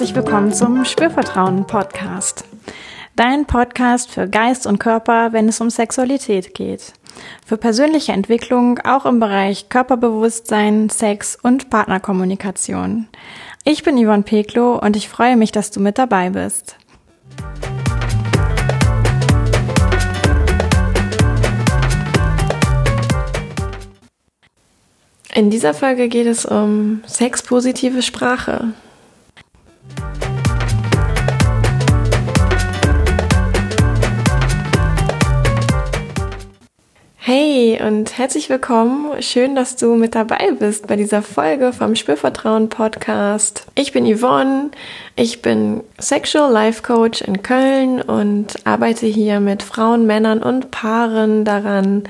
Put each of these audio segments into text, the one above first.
herzlich willkommen zum Spürvertrauen Podcast. Dein Podcast für Geist und Körper, wenn es um Sexualität geht. Für persönliche Entwicklung auch im Bereich Körperbewusstsein, Sex und Partnerkommunikation. Ich bin Yvonne Peklo und ich freue mich, dass du mit dabei bist. In dieser Folge geht es um sexpositive Sprache. Hey und herzlich willkommen. Schön, dass du mit dabei bist bei dieser Folge vom Spürvertrauen Podcast. Ich bin Yvonne. Ich bin Sexual Life Coach in Köln und arbeite hier mit Frauen, Männern und Paaren daran,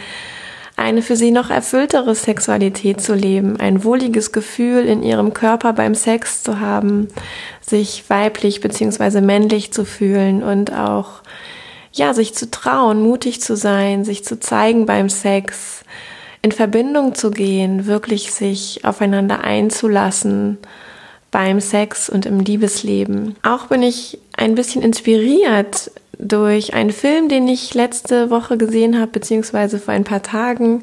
eine für sie noch erfülltere Sexualität zu leben, ein wohliges Gefühl in ihrem Körper beim Sex zu haben, sich weiblich bzw. männlich zu fühlen und auch ja, sich zu trauen, mutig zu sein, sich zu zeigen beim Sex, in Verbindung zu gehen, wirklich sich aufeinander einzulassen beim Sex und im Liebesleben. Auch bin ich ein bisschen inspiriert durch einen Film, den ich letzte Woche gesehen habe, beziehungsweise vor ein paar Tagen.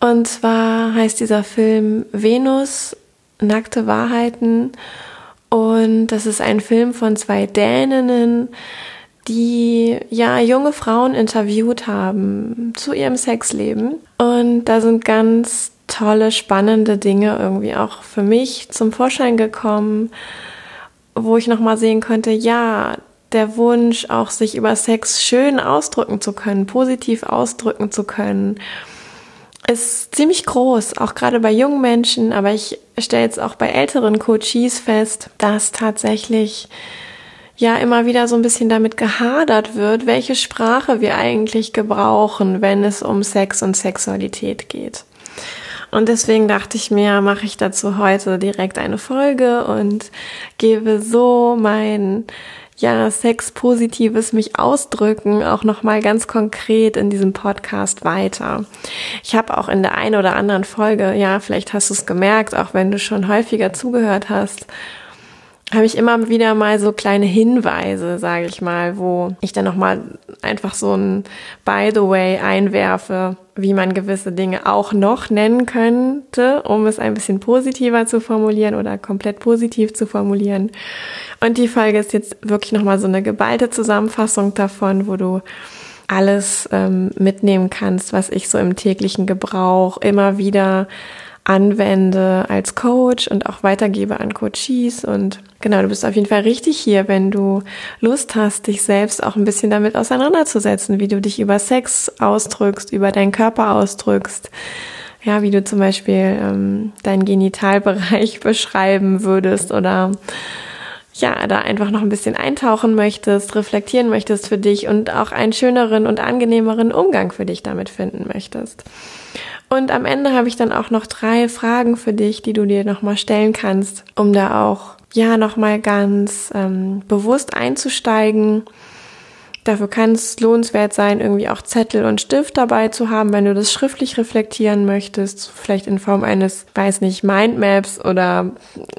Und zwar heißt dieser Film Venus, nackte Wahrheiten. Und das ist ein Film von zwei Däninnen, die ja junge Frauen interviewt haben zu ihrem Sexleben. Und da sind ganz tolle, spannende Dinge irgendwie auch für mich zum Vorschein gekommen, wo ich nochmal sehen konnte, ja, der Wunsch, auch sich über Sex schön ausdrücken zu können, positiv ausdrücken zu können, ist ziemlich groß, auch gerade bei jungen Menschen, aber ich stelle jetzt auch bei älteren Coaches fest, dass tatsächlich ja immer wieder so ein bisschen damit gehadert wird, welche Sprache wir eigentlich gebrauchen, wenn es um Sex und Sexualität geht. Und deswegen dachte ich mir, mache ich dazu heute direkt eine Folge und gebe so mein ja, sexpositives mich ausdrücken, auch nochmal ganz konkret in diesem Podcast weiter. Ich habe auch in der einen oder anderen Folge, ja, vielleicht hast du es gemerkt, auch wenn du schon häufiger zugehört hast, habe ich immer wieder mal so kleine Hinweise, sage ich mal, wo ich dann nochmal einfach so ein By the way einwerfe, wie man gewisse Dinge auch noch nennen könnte, um es ein bisschen positiver zu formulieren oder komplett positiv zu formulieren. Und die Folge ist jetzt wirklich nochmal so eine geballte Zusammenfassung davon, wo du alles ähm, mitnehmen kannst, was ich so im täglichen Gebrauch immer wieder anwende als Coach und auch weitergebe an Coaches. Und genau, du bist auf jeden Fall richtig hier, wenn du Lust hast, dich selbst auch ein bisschen damit auseinanderzusetzen, wie du dich über Sex ausdrückst, über deinen Körper ausdrückst. Ja, wie du zum Beispiel ähm, deinen Genitalbereich beschreiben würdest oder ja, da einfach noch ein bisschen eintauchen möchtest, reflektieren möchtest für dich und auch einen schöneren und angenehmeren Umgang für dich damit finden möchtest. Und am Ende habe ich dann auch noch drei Fragen für dich, die du dir nochmal stellen kannst, um da auch ja nochmal ganz ähm, bewusst einzusteigen. Dafür kann es lohnenswert sein, irgendwie auch Zettel und Stift dabei zu haben, wenn du das schriftlich reflektieren möchtest, vielleicht in Form eines, weiß nicht, Mindmaps oder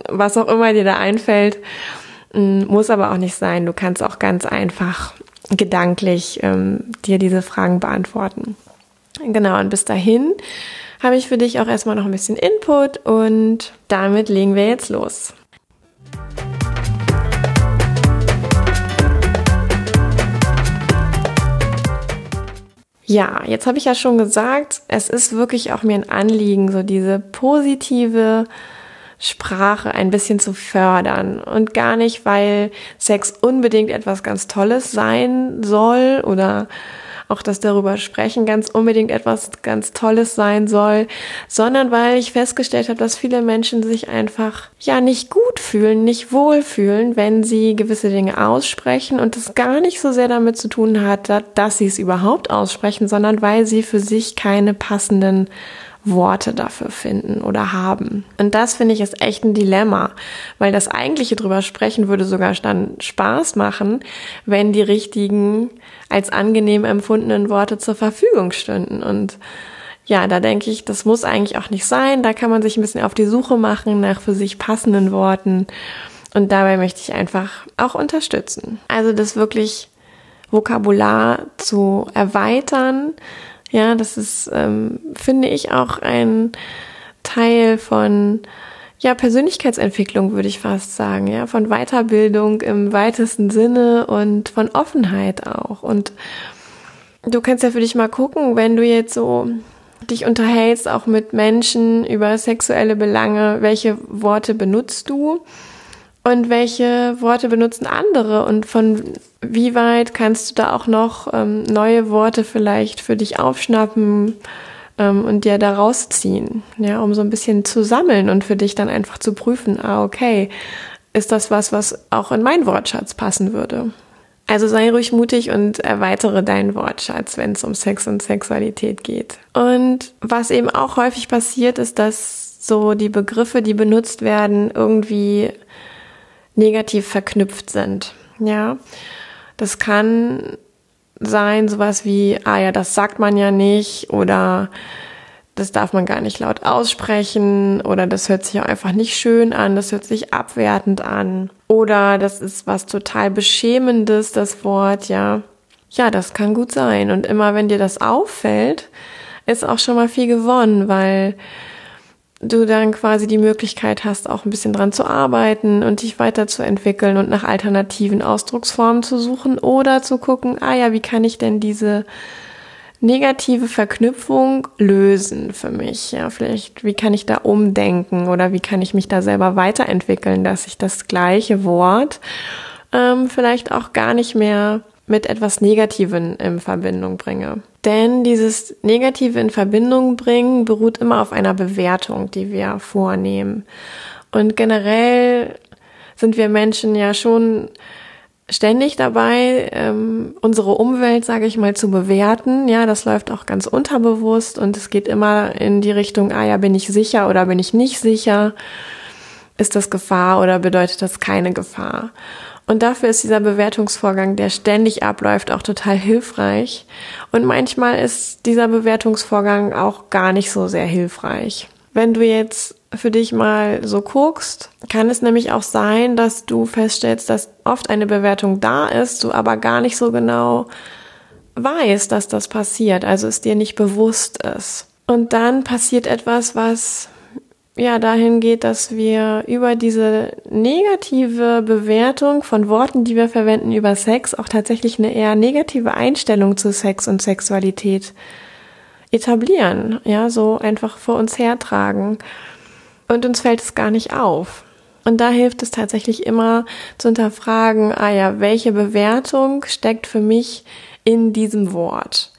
was auch immer dir da einfällt. Mm, muss aber auch nicht sein. Du kannst auch ganz einfach gedanklich ähm, dir diese Fragen beantworten. Genau, und bis dahin habe ich für dich auch erstmal noch ein bisschen Input und damit legen wir jetzt los. Ja, jetzt habe ich ja schon gesagt, es ist wirklich auch mir ein Anliegen, so diese positive Sprache ein bisschen zu fördern und gar nicht, weil Sex unbedingt etwas ganz Tolles sein soll oder auch das darüber sprechen ganz unbedingt etwas ganz Tolles sein soll, sondern weil ich festgestellt habe, dass viele Menschen sich einfach ja nicht gut fühlen, nicht wohlfühlen, wenn sie gewisse Dinge aussprechen und es gar nicht so sehr damit zu tun hat, dass sie es überhaupt aussprechen, sondern weil sie für sich keine passenden Worte dafür finden oder haben. Und das finde ich ist echt ein Dilemma, weil das eigentliche drüber sprechen würde sogar dann Spaß machen, wenn die richtigen als angenehm empfundenen Worte zur Verfügung stünden. Und ja, da denke ich, das muss eigentlich auch nicht sein. Da kann man sich ein bisschen auf die Suche machen nach für sich passenden Worten Und dabei möchte ich einfach auch unterstützen. Also das wirklich Vokabular zu erweitern. Ja, das ist, ähm, finde ich, auch ein Teil von ja, Persönlichkeitsentwicklung würde ich fast sagen, ja, von Weiterbildung im weitesten Sinne und von Offenheit auch. Und du kannst ja für dich mal gucken, wenn du jetzt so dich unterhältst, auch mit Menschen über sexuelle Belange, welche Worte benutzt du und welche Worte benutzen andere und von wie weit kannst du da auch noch ähm, neue Worte vielleicht für dich aufschnappen ähm, und dir da rausziehen, ja, um so ein bisschen zu sammeln und für dich dann einfach zu prüfen, ah, okay, ist das was, was auch in meinen Wortschatz passen würde? Also sei ruhig mutig und erweitere deinen Wortschatz, wenn es um Sex und Sexualität geht. Und was eben auch häufig passiert, ist, dass so die Begriffe, die benutzt werden, irgendwie negativ verknüpft sind. Ja, das kann sein, sowas wie, ah ja, das sagt man ja nicht oder das darf man gar nicht laut aussprechen oder das hört sich auch einfach nicht schön an, das hört sich abwertend an oder das ist was total beschämendes, das Wort, ja. Ja, das kann gut sein und immer wenn dir das auffällt, ist auch schon mal viel gewonnen, weil du dann quasi die Möglichkeit hast, auch ein bisschen dran zu arbeiten und dich weiterzuentwickeln und nach alternativen Ausdrucksformen zu suchen oder zu gucken, ah ja, wie kann ich denn diese negative Verknüpfung lösen für mich? Ja, vielleicht, wie kann ich da umdenken oder wie kann ich mich da selber weiterentwickeln, dass ich das gleiche Wort ähm, vielleicht auch gar nicht mehr mit etwas Negativen in Verbindung bringe. Denn dieses Negative in Verbindung bringen beruht immer auf einer Bewertung, die wir vornehmen. Und generell sind wir Menschen ja schon ständig dabei, ähm, unsere Umwelt, sage ich mal, zu bewerten. Ja, das läuft auch ganz unterbewusst und es geht immer in die Richtung, ah ja, bin ich sicher oder bin ich nicht sicher? Ist das Gefahr oder bedeutet das keine Gefahr? Und dafür ist dieser Bewertungsvorgang, der ständig abläuft, auch total hilfreich. Und manchmal ist dieser Bewertungsvorgang auch gar nicht so sehr hilfreich. Wenn du jetzt für dich mal so guckst, kann es nämlich auch sein, dass du feststellst, dass oft eine Bewertung da ist, du aber gar nicht so genau weißt, dass das passiert, also es dir nicht bewusst ist. Und dann passiert etwas, was ja dahin geht, dass wir über diese negative Bewertung von Worten, die wir verwenden über Sex, auch tatsächlich eine eher negative Einstellung zu Sex und Sexualität etablieren, ja, so einfach vor uns hertragen. Und uns fällt es gar nicht auf. Und da hilft es tatsächlich immer zu hinterfragen, ah ja, welche Bewertung steckt für mich in diesem Wort?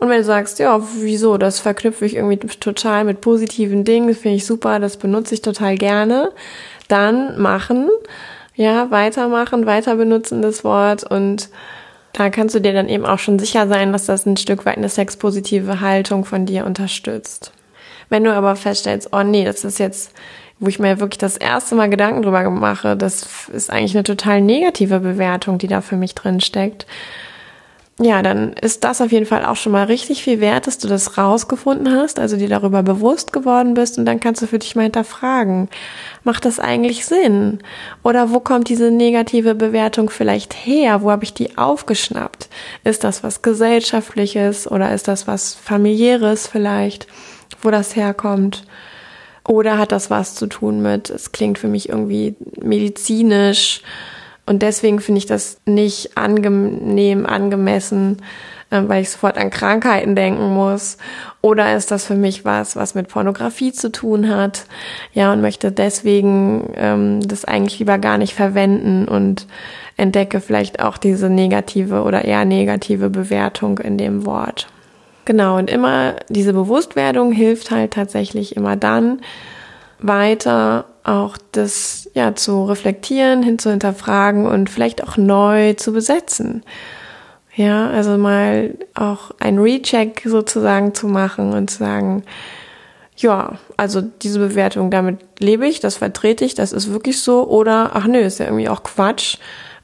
Und wenn du sagst, ja, wieso, das verknüpfe ich irgendwie total mit positiven Dingen, finde ich super, das benutze ich total gerne, dann machen, ja, weitermachen, weiter benutzen das Wort und da kannst du dir dann eben auch schon sicher sein, dass das ein Stück weit eine sexpositive Haltung von dir unterstützt. Wenn du aber feststellst, oh nee, das ist jetzt, wo ich mir wirklich das erste Mal Gedanken drüber mache, das ist eigentlich eine total negative Bewertung, die da für mich drin steckt, ja, dann ist das auf jeden Fall auch schon mal richtig viel wert, dass du das rausgefunden hast, also dir darüber bewusst geworden bist und dann kannst du für dich mal hinterfragen, macht das eigentlich Sinn? Oder wo kommt diese negative Bewertung vielleicht her? Wo habe ich die aufgeschnappt? Ist das was gesellschaftliches oder ist das was familiäres vielleicht, wo das herkommt? Oder hat das was zu tun mit, es klingt für mich irgendwie medizinisch, und deswegen finde ich das nicht angenehm, angemessen, äh, weil ich sofort an Krankheiten denken muss. Oder ist das für mich was, was mit Pornografie zu tun hat? Ja, und möchte deswegen ähm, das eigentlich lieber gar nicht verwenden und entdecke vielleicht auch diese negative oder eher negative Bewertung in dem Wort. Genau, und immer diese Bewusstwerdung hilft halt tatsächlich immer dann, weiter auch das ja zu reflektieren, hin zu hinterfragen und vielleicht auch neu zu besetzen. Ja, also mal auch ein Recheck sozusagen zu machen und zu sagen, ja, also diese Bewertung, damit lebe ich, das vertrete ich, das ist wirklich so oder ach nö, ist ja irgendwie auch Quatsch.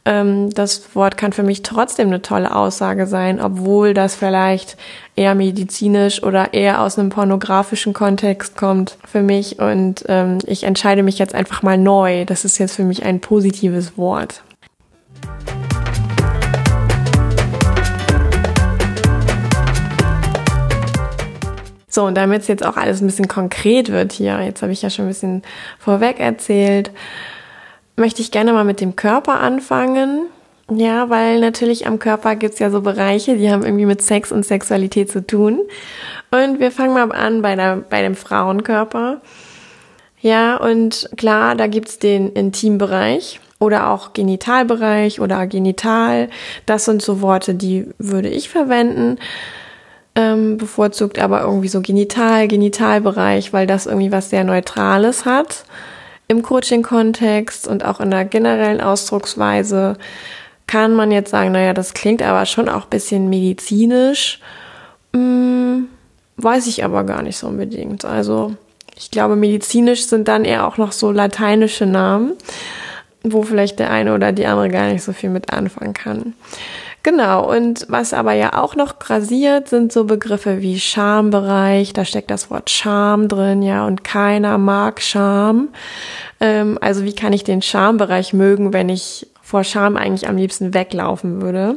Ähm, das Wort kann für mich trotzdem eine tolle Aussage sein, obwohl das vielleicht eher medizinisch oder eher aus einem pornografischen Kontext kommt für mich. Und ähm, ich entscheide mich jetzt einfach mal neu. Das ist jetzt für mich ein positives Wort. So, und damit es jetzt auch alles ein bisschen konkret wird hier, jetzt habe ich ja schon ein bisschen vorweg erzählt, möchte ich gerne mal mit dem Körper anfangen. Ja, weil natürlich am Körper gibt's ja so Bereiche, die haben irgendwie mit Sex und Sexualität zu tun. Und wir fangen mal an bei, der, bei dem Frauenkörper. Ja, und klar, da gibt's den Intimbereich oder auch Genitalbereich oder Genital. Das sind so Worte, die würde ich verwenden. Ähm, bevorzugt aber irgendwie so Genital, Genitalbereich, weil das irgendwie was sehr Neutrales hat im Coaching-Kontext und auch in der generellen Ausdrucksweise kann man jetzt sagen, naja, das klingt aber schon auch bisschen medizinisch. Hm, weiß ich aber gar nicht so unbedingt. Also ich glaube, medizinisch sind dann eher auch noch so lateinische Namen, wo vielleicht der eine oder die andere gar nicht so viel mit anfangen kann. Genau, und was aber ja auch noch grasiert, sind so Begriffe wie Schambereich, da steckt das Wort Scham drin, ja, und keiner mag Scham. Ähm, also wie kann ich den Schambereich mögen, wenn ich vor Scham eigentlich am liebsten weglaufen würde?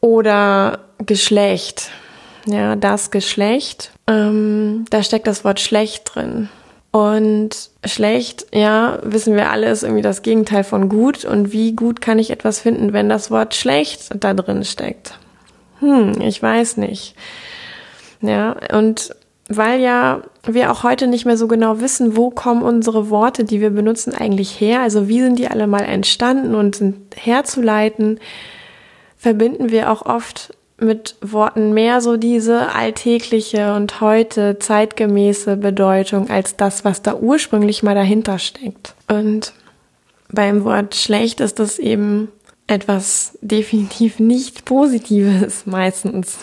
Oder Geschlecht, ja, das Geschlecht, ähm, da steckt das Wort schlecht drin. Und schlecht, ja, wissen wir alle, ist irgendwie das Gegenteil von gut. Und wie gut kann ich etwas finden, wenn das Wort schlecht da drin steckt? Hm, ich weiß nicht. Ja, und weil ja wir auch heute nicht mehr so genau wissen, wo kommen unsere Worte, die wir benutzen, eigentlich her, also wie sind die alle mal entstanden und sind herzuleiten, verbinden wir auch oft mit Worten mehr so diese alltägliche und heute zeitgemäße Bedeutung als das, was da ursprünglich mal dahinter steckt. Und beim Wort schlecht ist das eben etwas definitiv nicht Positives meistens.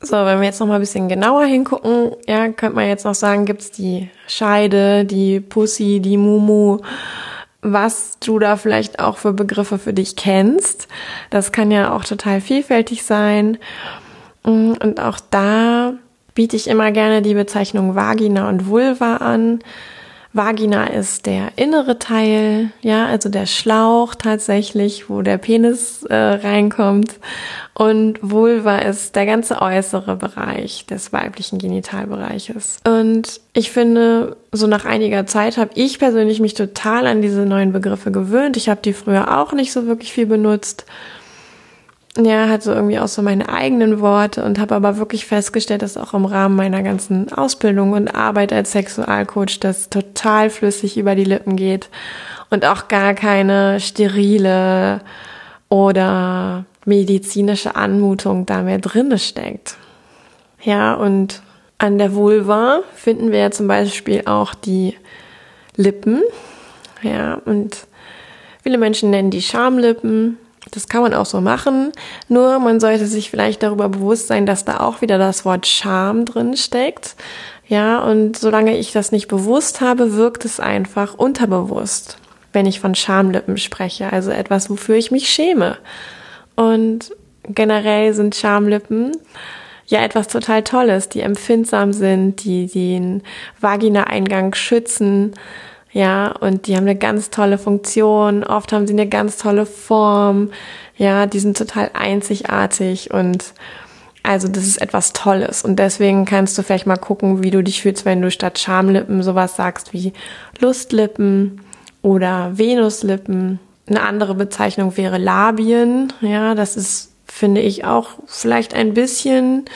So, wenn wir jetzt noch mal ein bisschen genauer hingucken, ja, könnte man jetzt noch sagen, gibt's die Scheide, die Pussy, die Mumu was du da vielleicht auch für Begriffe für dich kennst. Das kann ja auch total vielfältig sein. Und auch da biete ich immer gerne die Bezeichnung Vagina und Vulva an. Vagina ist der innere Teil, ja, also der Schlauch tatsächlich, wo der Penis äh, reinkommt. Und Vulva ist der ganze äußere Bereich des weiblichen Genitalbereiches. Und ich finde, so nach einiger Zeit habe ich persönlich mich total an diese neuen Begriffe gewöhnt. Ich habe die früher auch nicht so wirklich viel benutzt ja, hatte irgendwie auch so meine eigenen Worte und habe aber wirklich festgestellt, dass auch im Rahmen meiner ganzen Ausbildung und Arbeit als Sexualcoach das total flüssig über die Lippen geht und auch gar keine sterile oder medizinische Anmutung da mehr drinne steckt. Ja, und an der Vulva finden wir ja zum Beispiel auch die Lippen. Ja, und viele Menschen nennen die Schamlippen. Das kann man auch so machen, nur man sollte sich vielleicht darüber bewusst sein, dass da auch wieder das Wort Scham drin steckt. Ja, und solange ich das nicht bewusst habe, wirkt es einfach unterbewusst, wenn ich von Schamlippen spreche, also etwas, wofür ich mich schäme. Und generell sind Schamlippen ja etwas total Tolles, die empfindsam sind, die den Vagina-Eingang schützen ja, und die haben eine ganz tolle Funktion, oft haben sie eine ganz tolle Form, ja, die sind total einzigartig und also das ist etwas Tolles und deswegen kannst du vielleicht mal gucken, wie du dich fühlst, wenn du statt Schamlippen sowas sagst wie Lustlippen oder Venuslippen. Eine andere Bezeichnung wäre Labien, ja, das ist, finde ich, auch vielleicht ein bisschen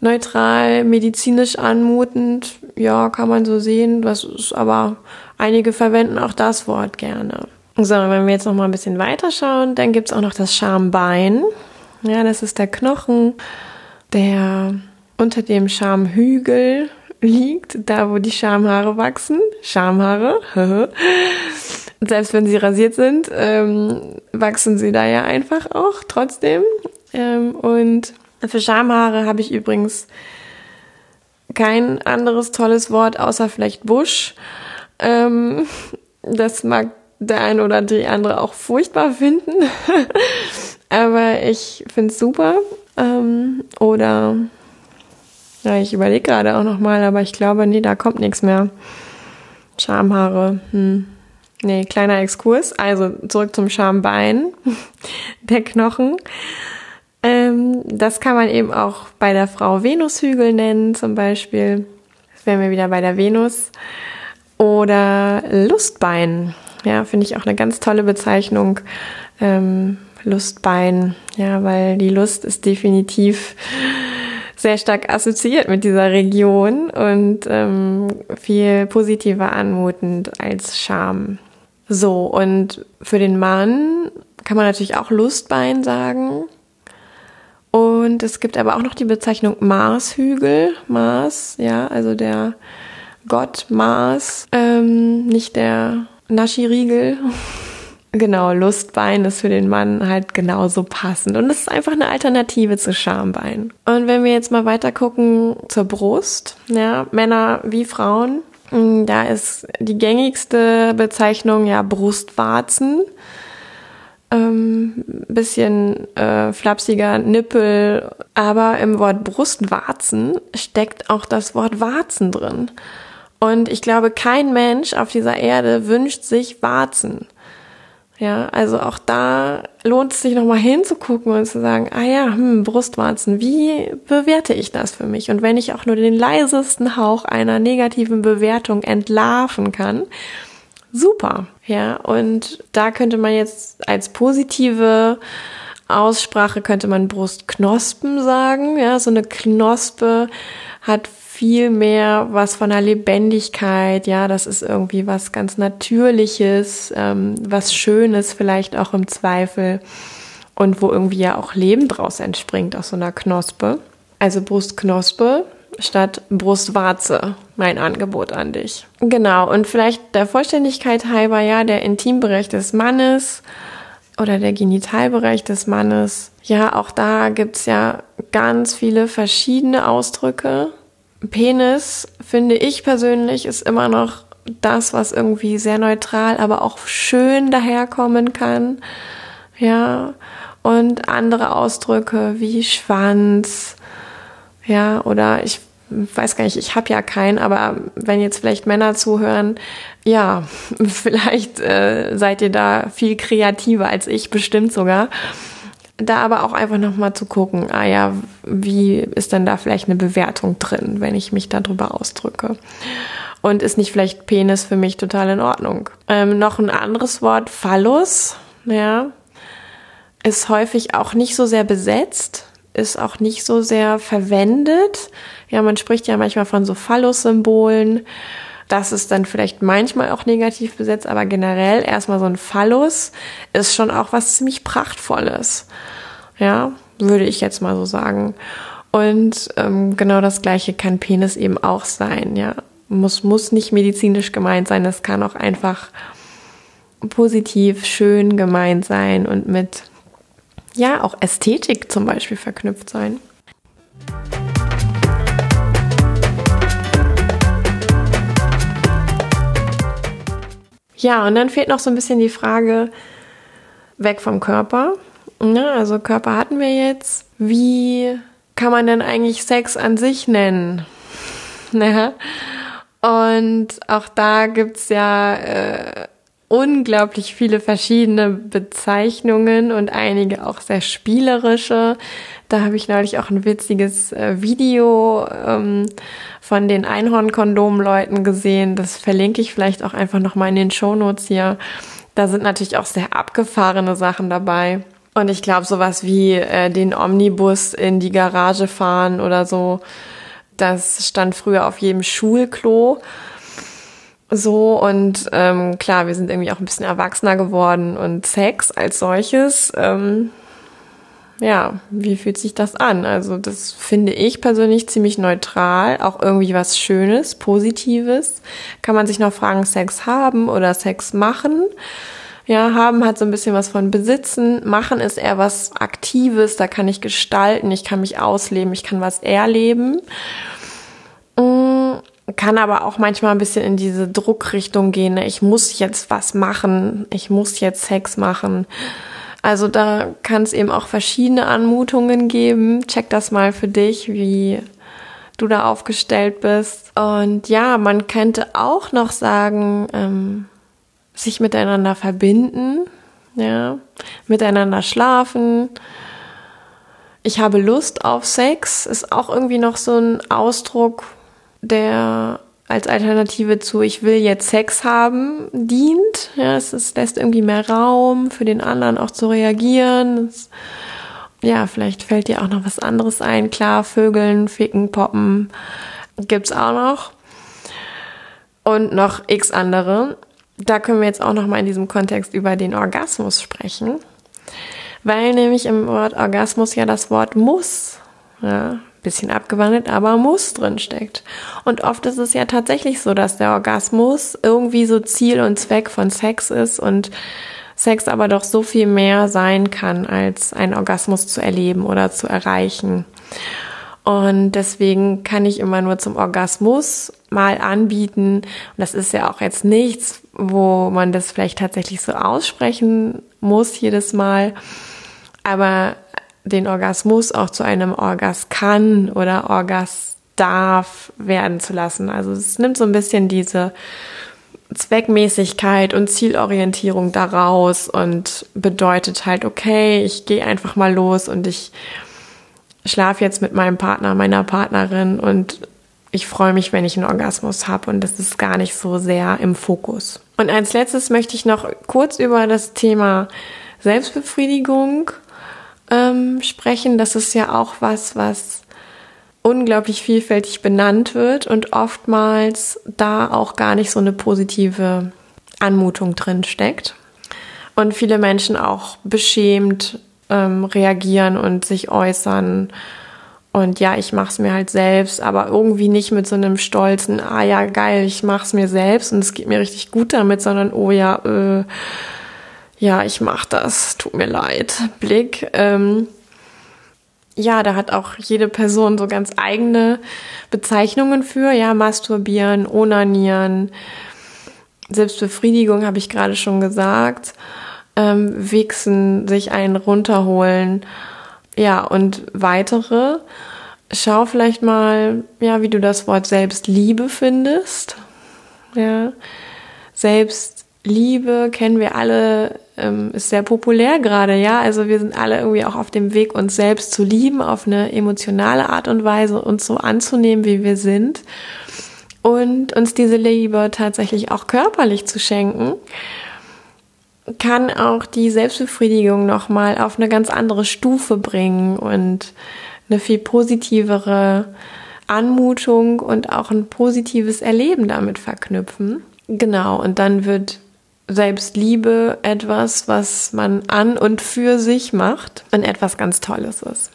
neutral, medizinisch anmutend. Ja, kann man so sehen. Das ist aber, einige verwenden auch das Wort gerne. So, wenn wir jetzt noch mal ein bisschen weiter schauen, dann gibt's auch noch das Schambein. Ja, das ist der Knochen, der unter dem Schamhügel liegt, da wo die Schamhaare wachsen. Schamhaare. Selbst wenn sie rasiert sind, ähm, wachsen sie da ja einfach auch trotzdem. Ähm, und für Schamhaare habe ich übrigens kein anderes tolles Wort außer vielleicht Busch. Ähm, das mag der eine oder die andere auch furchtbar finden. Aber ich finde es super. Ähm, oder ja, ich überlege gerade auch nochmal, aber ich glaube, nee, da kommt nichts mehr. Schamhaare. Hm. Nee, kleiner Exkurs. Also zurück zum Schambein, der Knochen. Ähm, das kann man eben auch bei der Frau Venushügel nennen, zum Beispiel. Das wären wir wieder bei der Venus. Oder Lustbein. Ja, finde ich auch eine ganz tolle Bezeichnung. Ähm, Lustbein. Ja, weil die Lust ist definitiv sehr stark assoziiert mit dieser Region und ähm, viel positiver anmutend als Scham. So, und für den Mann kann man natürlich auch Lustbein sagen. Und es gibt aber auch noch die Bezeichnung Marshügel. Mars, ja, also der Gott Mars, ähm, nicht der Naschiriegel. genau, Lustbein ist für den Mann halt genauso passend. Und es ist einfach eine Alternative zu Schambein. Und wenn wir jetzt mal weiter gucken zur Brust, ja, Männer wie Frauen, mm, da ist die gängigste Bezeichnung ja Brustwarzen ähm, bisschen äh, flapsiger Nippel, aber im Wort Brustwarzen steckt auch das Wort Warzen drin. Und ich glaube, kein Mensch auf dieser Erde wünscht sich Warzen. Ja, also auch da lohnt es sich nochmal hinzugucken und zu sagen, ah ja, hm, Brustwarzen, wie bewerte ich das für mich? Und wenn ich auch nur den leisesten Hauch einer negativen Bewertung entlarven kann, super. Ja, und da könnte man jetzt als positive Aussprache könnte man Brustknospen sagen. Ja, so eine Knospe hat viel mehr was von der Lebendigkeit. Ja, das ist irgendwie was ganz Natürliches, ähm, was Schönes vielleicht auch im Zweifel und wo irgendwie ja auch Leben draus entspringt aus so einer Knospe. Also Brustknospe statt Brustwarze, mein Angebot an dich. Genau, und vielleicht der Vollständigkeit halber, ja, der Intimbereich des Mannes oder der Genitalbereich des Mannes. Ja, auch da gibt's ja ganz viele verschiedene Ausdrücke. Penis, finde ich persönlich, ist immer noch das, was irgendwie sehr neutral, aber auch schön daherkommen kann. Ja, und andere Ausdrücke wie Schwanz, ja, oder ich weiß gar nicht, ich habe ja keinen, aber wenn jetzt vielleicht Männer zuhören, ja, vielleicht äh, seid ihr da viel kreativer als ich, bestimmt sogar. Da aber auch einfach nochmal zu gucken, ah ja, wie ist denn da vielleicht eine Bewertung drin, wenn ich mich darüber ausdrücke? Und ist nicht vielleicht Penis für mich total in Ordnung? Ähm, noch ein anderes Wort, Phallus, ja, ist häufig auch nicht so sehr besetzt ist auch nicht so sehr verwendet. Ja, man spricht ja manchmal von so Phallus-Symbolen. Das ist dann vielleicht manchmal auch negativ besetzt, aber generell erstmal so ein Phallus ist schon auch was ziemlich Prachtvolles. Ja, würde ich jetzt mal so sagen. Und ähm, genau das gleiche kann Penis eben auch sein. Ja, muss, muss nicht medizinisch gemeint sein. Es kann auch einfach positiv, schön gemeint sein und mit ja auch Ästhetik zum Beispiel verknüpft sein. Ja, und dann fehlt noch so ein bisschen die Frage weg vom Körper. Ja, ne, also Körper hatten wir jetzt. Wie kann man denn eigentlich Sex an sich nennen? Ja. Und auch da gibt's ja äh, unglaublich viele verschiedene Bezeichnungen und einige auch sehr spielerische. Da habe ich neulich auch ein witziges äh, Video ähm, von den Einhornkondom-Leuten gesehen. Das verlinke ich vielleicht auch einfach nochmal in den Shownotes hier. Da sind natürlich auch sehr abgefahrene Sachen dabei. Und ich glaube, sowas wie äh, den Omnibus in die Garage fahren oder so, das stand früher auf jedem Schulklo. So und ähm, klar, wir sind irgendwie auch ein bisschen erwachsener geworden und Sex als solches, ähm, ja, wie fühlt sich das an? Also das finde ich persönlich ziemlich neutral, auch irgendwie was Schönes, Positives. Kann man sich noch fragen, Sex haben oder Sex machen? Ja, haben hat so ein bisschen was von besitzen. Machen ist eher was Aktives, da kann ich gestalten, ich kann mich ausleben, ich kann was erleben. Mm kann aber auch manchmal ein bisschen in diese Druckrichtung gehen. Ne? Ich muss jetzt was machen, ich muss jetzt Sex machen. Also da kann es eben auch verschiedene Anmutungen geben. Check das mal für dich, wie du da aufgestellt bist. Und ja, man könnte auch noch sagen, ähm, sich miteinander verbinden, ja, miteinander schlafen. Ich habe Lust auf Sex, ist auch irgendwie noch so ein Ausdruck, der als Alternative zu ich will jetzt Sex haben dient. Ja, es, es lässt irgendwie mehr Raum für den anderen auch zu reagieren. Es, ja, vielleicht fällt dir auch noch was anderes ein. Klar, Vögeln, Ficken, Poppen gibt's auch noch. Und noch x andere. Da können wir jetzt auch noch mal in diesem Kontext über den Orgasmus sprechen. Weil nämlich im Wort Orgasmus ja das Wort muss ja, bisschen abgewandelt, aber muss drin steckt. Und oft ist es ja tatsächlich so, dass der Orgasmus irgendwie so Ziel und Zweck von Sex ist und Sex aber doch so viel mehr sein kann, als einen Orgasmus zu erleben oder zu erreichen. Und deswegen kann ich immer nur zum Orgasmus mal anbieten. Und das ist ja auch jetzt nichts, wo man das vielleicht tatsächlich so aussprechen muss jedes Mal. Aber den Orgasmus auch zu einem Orgas kann oder Orgas darf werden zu lassen. Also es nimmt so ein bisschen diese Zweckmäßigkeit und Zielorientierung daraus und bedeutet halt, okay, ich gehe einfach mal los und ich schlafe jetzt mit meinem Partner, meiner Partnerin und ich freue mich, wenn ich einen Orgasmus habe und das ist gar nicht so sehr im Fokus. Und als letztes möchte ich noch kurz über das Thema Selbstbefriedigung ähm, sprechen. Das ist ja auch was, was unglaublich vielfältig benannt wird und oftmals da auch gar nicht so eine positive Anmutung drin steckt. Und viele Menschen auch beschämt ähm, reagieren und sich äußern. Und ja, ich mach's mir halt selbst, aber irgendwie nicht mit so einem stolzen, ah ja, geil, ich mach's mir selbst und es geht mir richtig gut damit, sondern oh ja, äh, ja, ich mach das, tut mir leid, Blick. Ähm, ja, da hat auch jede Person so ganz eigene Bezeichnungen für, ja, masturbieren, onanieren, Selbstbefriedigung habe ich gerade schon gesagt, ähm, wichsen, sich einen runterholen, ja, und weitere. Schau vielleicht mal, ja, wie du das Wort Selbstliebe findest, ja, Selbstliebe kennen wir alle ähm, ist sehr populär gerade, ja. Also wir sind alle irgendwie auch auf dem Weg, uns selbst zu lieben, auf eine emotionale Art und Weise, uns so anzunehmen, wie wir sind. Und uns diese Liebe tatsächlich auch körperlich zu schenken, kann auch die Selbstbefriedigung nochmal auf eine ganz andere Stufe bringen und eine viel positivere Anmutung und auch ein positives Erleben damit verknüpfen. Genau, und dann wird Selbstliebe etwas, was man an und für sich macht und etwas ganz Tolles ist.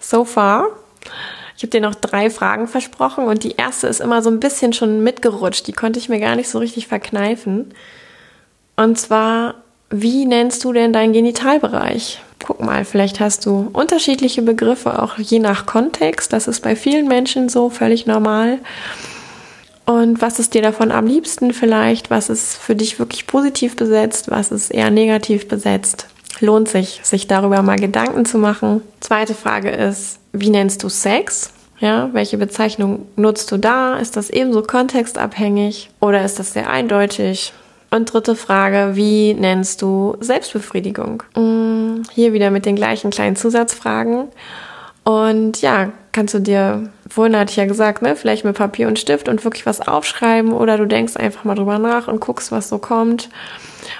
So far. Ich habe dir noch drei Fragen versprochen und die erste ist immer so ein bisschen schon mitgerutscht. Die konnte ich mir gar nicht so richtig verkneifen. Und zwar, wie nennst du denn deinen Genitalbereich? Guck mal, vielleicht hast du unterschiedliche Begriffe, auch je nach Kontext. Das ist bei vielen Menschen so völlig normal. Und was ist dir davon am liebsten vielleicht? Was ist für dich wirklich positiv besetzt? Was ist eher negativ besetzt? Lohnt sich, sich darüber mal Gedanken zu machen. Zweite Frage ist, wie nennst du Sex? Ja, welche Bezeichnung nutzt du da? Ist das ebenso kontextabhängig oder ist das sehr eindeutig? Und dritte Frage, wie nennst du Selbstbefriedigung? Mm, hier wieder mit den gleichen kleinen Zusatzfragen. Und ja, kannst du dir, vorhin hatte ich ja gesagt, ne, vielleicht mit Papier und Stift und wirklich was aufschreiben oder du denkst einfach mal drüber nach und guckst, was so kommt.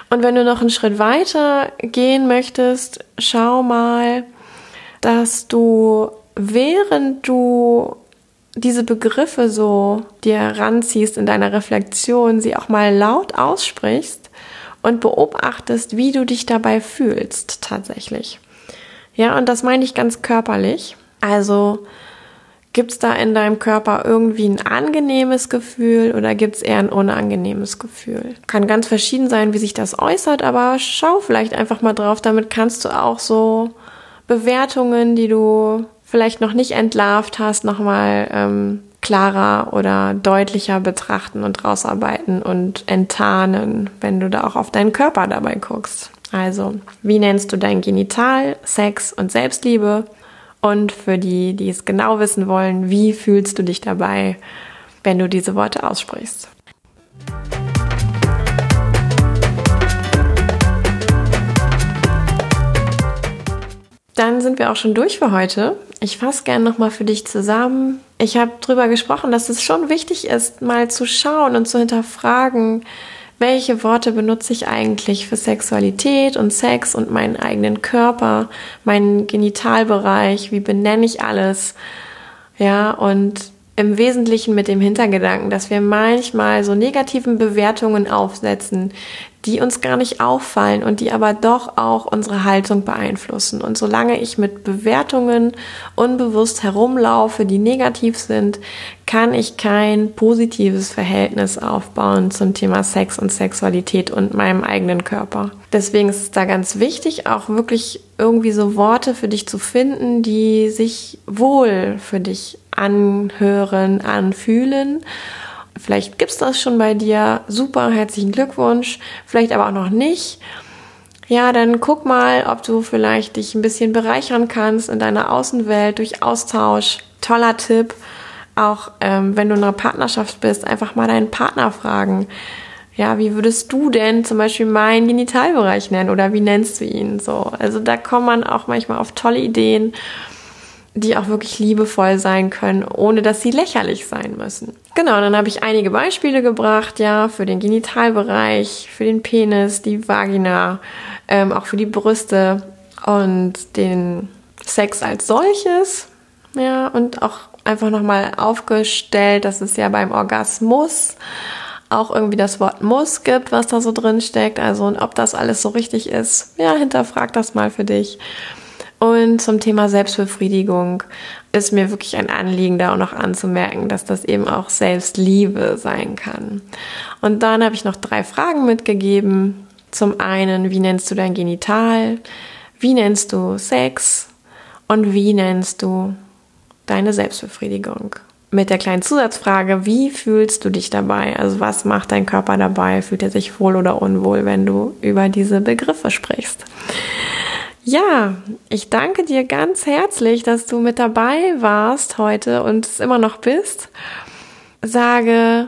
Und wenn du noch einen Schritt weiter gehen möchtest, schau mal, dass du während du diese Begriffe so dir ranziehst in deiner Reflexion, sie auch mal laut aussprichst und beobachtest, wie du dich dabei fühlst tatsächlich. Ja, und das meine ich ganz körperlich. Also Gibt es da in deinem Körper irgendwie ein angenehmes Gefühl oder gibt es eher ein unangenehmes Gefühl? Kann ganz verschieden sein, wie sich das äußert, aber schau vielleicht einfach mal drauf. Damit kannst du auch so Bewertungen, die du vielleicht noch nicht entlarvt hast, nochmal ähm, klarer oder deutlicher betrachten und rausarbeiten und enttarnen, wenn du da auch auf deinen Körper dabei guckst. Also, wie nennst du dein Genital, Sex und Selbstliebe? Und für die, die es genau wissen wollen, wie fühlst du dich dabei, wenn du diese Worte aussprichst? Dann sind wir auch schon durch für heute. Ich fasse gerne nochmal für dich zusammen. Ich habe darüber gesprochen, dass es schon wichtig ist, mal zu schauen und zu hinterfragen, welche Worte benutze ich eigentlich für Sexualität und Sex und meinen eigenen Körper, meinen Genitalbereich, wie benenne ich alles. Ja, und im Wesentlichen mit dem Hintergedanken, dass wir manchmal so negativen Bewertungen aufsetzen, die uns gar nicht auffallen und die aber doch auch unsere Haltung beeinflussen. Und solange ich mit Bewertungen unbewusst herumlaufe, die negativ sind, kann ich kein positives Verhältnis aufbauen zum Thema Sex und Sexualität und meinem eigenen Körper. Deswegen ist es da ganz wichtig, auch wirklich irgendwie so Worte für dich zu finden, die sich wohl für dich anhören, anfühlen Vielleicht gibt's das schon bei dir. Super, herzlichen Glückwunsch. Vielleicht aber auch noch nicht. Ja, dann guck mal, ob du vielleicht dich ein bisschen bereichern kannst in deiner Außenwelt durch Austausch. Toller Tipp. Auch ähm, wenn du in einer Partnerschaft bist, einfach mal deinen Partner fragen. Ja, wie würdest du denn zum Beispiel meinen Genitalbereich nennen oder wie nennst du ihn? So, also da kommt man auch manchmal auf tolle Ideen die auch wirklich liebevoll sein können, ohne dass sie lächerlich sein müssen. Genau, dann habe ich einige Beispiele gebracht, ja, für den Genitalbereich, für den Penis, die Vagina, ähm, auch für die Brüste und den Sex als solches, ja, und auch einfach nochmal aufgestellt, dass es ja beim Orgasmus auch irgendwie das Wort muss gibt, was da so drin steckt, also und ob das alles so richtig ist, ja, hinterfrag das mal für dich. Und zum Thema Selbstbefriedigung ist mir wirklich ein Anliegen, da auch noch anzumerken, dass das eben auch Selbstliebe sein kann. Und dann habe ich noch drei Fragen mitgegeben. Zum einen, wie nennst du dein Genital? Wie nennst du Sex? Und wie nennst du deine Selbstbefriedigung? Mit der kleinen Zusatzfrage, wie fühlst du dich dabei? Also was macht dein Körper dabei? Fühlt er sich wohl oder unwohl, wenn du über diese Begriffe sprichst? Ja, ich danke dir ganz herzlich, dass du mit dabei warst heute und es immer noch bist. Sage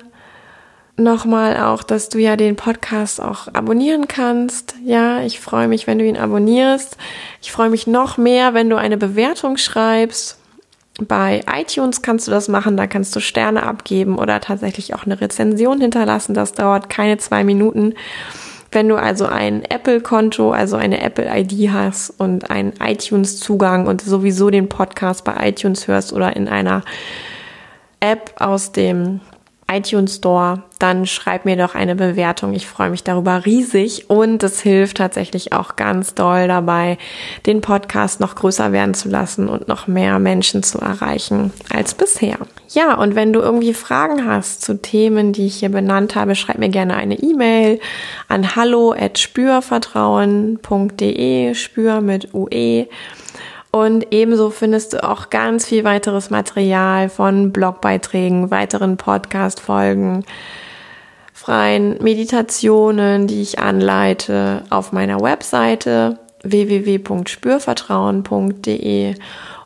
nochmal auch, dass du ja den Podcast auch abonnieren kannst. Ja, ich freue mich, wenn du ihn abonnierst. Ich freue mich noch mehr, wenn du eine Bewertung schreibst. Bei iTunes kannst du das machen, da kannst du Sterne abgeben oder tatsächlich auch eine Rezension hinterlassen. Das dauert keine zwei Minuten. Wenn du also ein Apple-Konto, also eine Apple-ID hast und einen iTunes-Zugang und sowieso den Podcast bei iTunes hörst oder in einer App aus dem iTunes Store, dann schreib mir doch eine Bewertung. Ich freue mich darüber riesig und es hilft tatsächlich auch ganz doll dabei, den Podcast noch größer werden zu lassen und noch mehr Menschen zu erreichen als bisher. Ja, und wenn du irgendwie Fragen hast zu Themen, die ich hier benannt habe, schreib mir gerne eine E-Mail an hallo@spürvertrauen.de, spür mit UE. Und ebenso findest du auch ganz viel weiteres Material von Blogbeiträgen, weiteren Podcast-Folgen, freien Meditationen, die ich anleite auf meiner Webseite www.spürvertrauen.de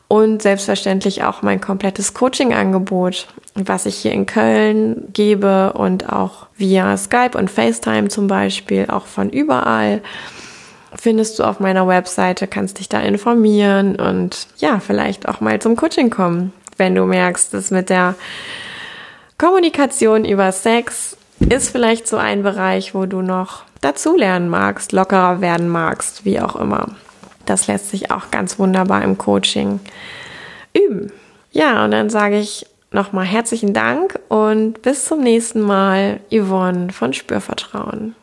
und selbstverständlich auch mein komplettes Coaching-Angebot, was ich hier in Köln gebe und auch via Skype und FaceTime zum Beispiel, auch von überall findest du auf meiner Webseite, kannst dich da informieren und ja, vielleicht auch mal zum Coaching kommen, wenn du merkst, dass mit der Kommunikation über Sex ist vielleicht so ein Bereich, wo du noch dazulernen magst, lockerer werden magst, wie auch immer. Das lässt sich auch ganz wunderbar im Coaching üben. Ja, und dann sage ich nochmal herzlichen Dank und bis zum nächsten Mal, Yvonne von Spürvertrauen.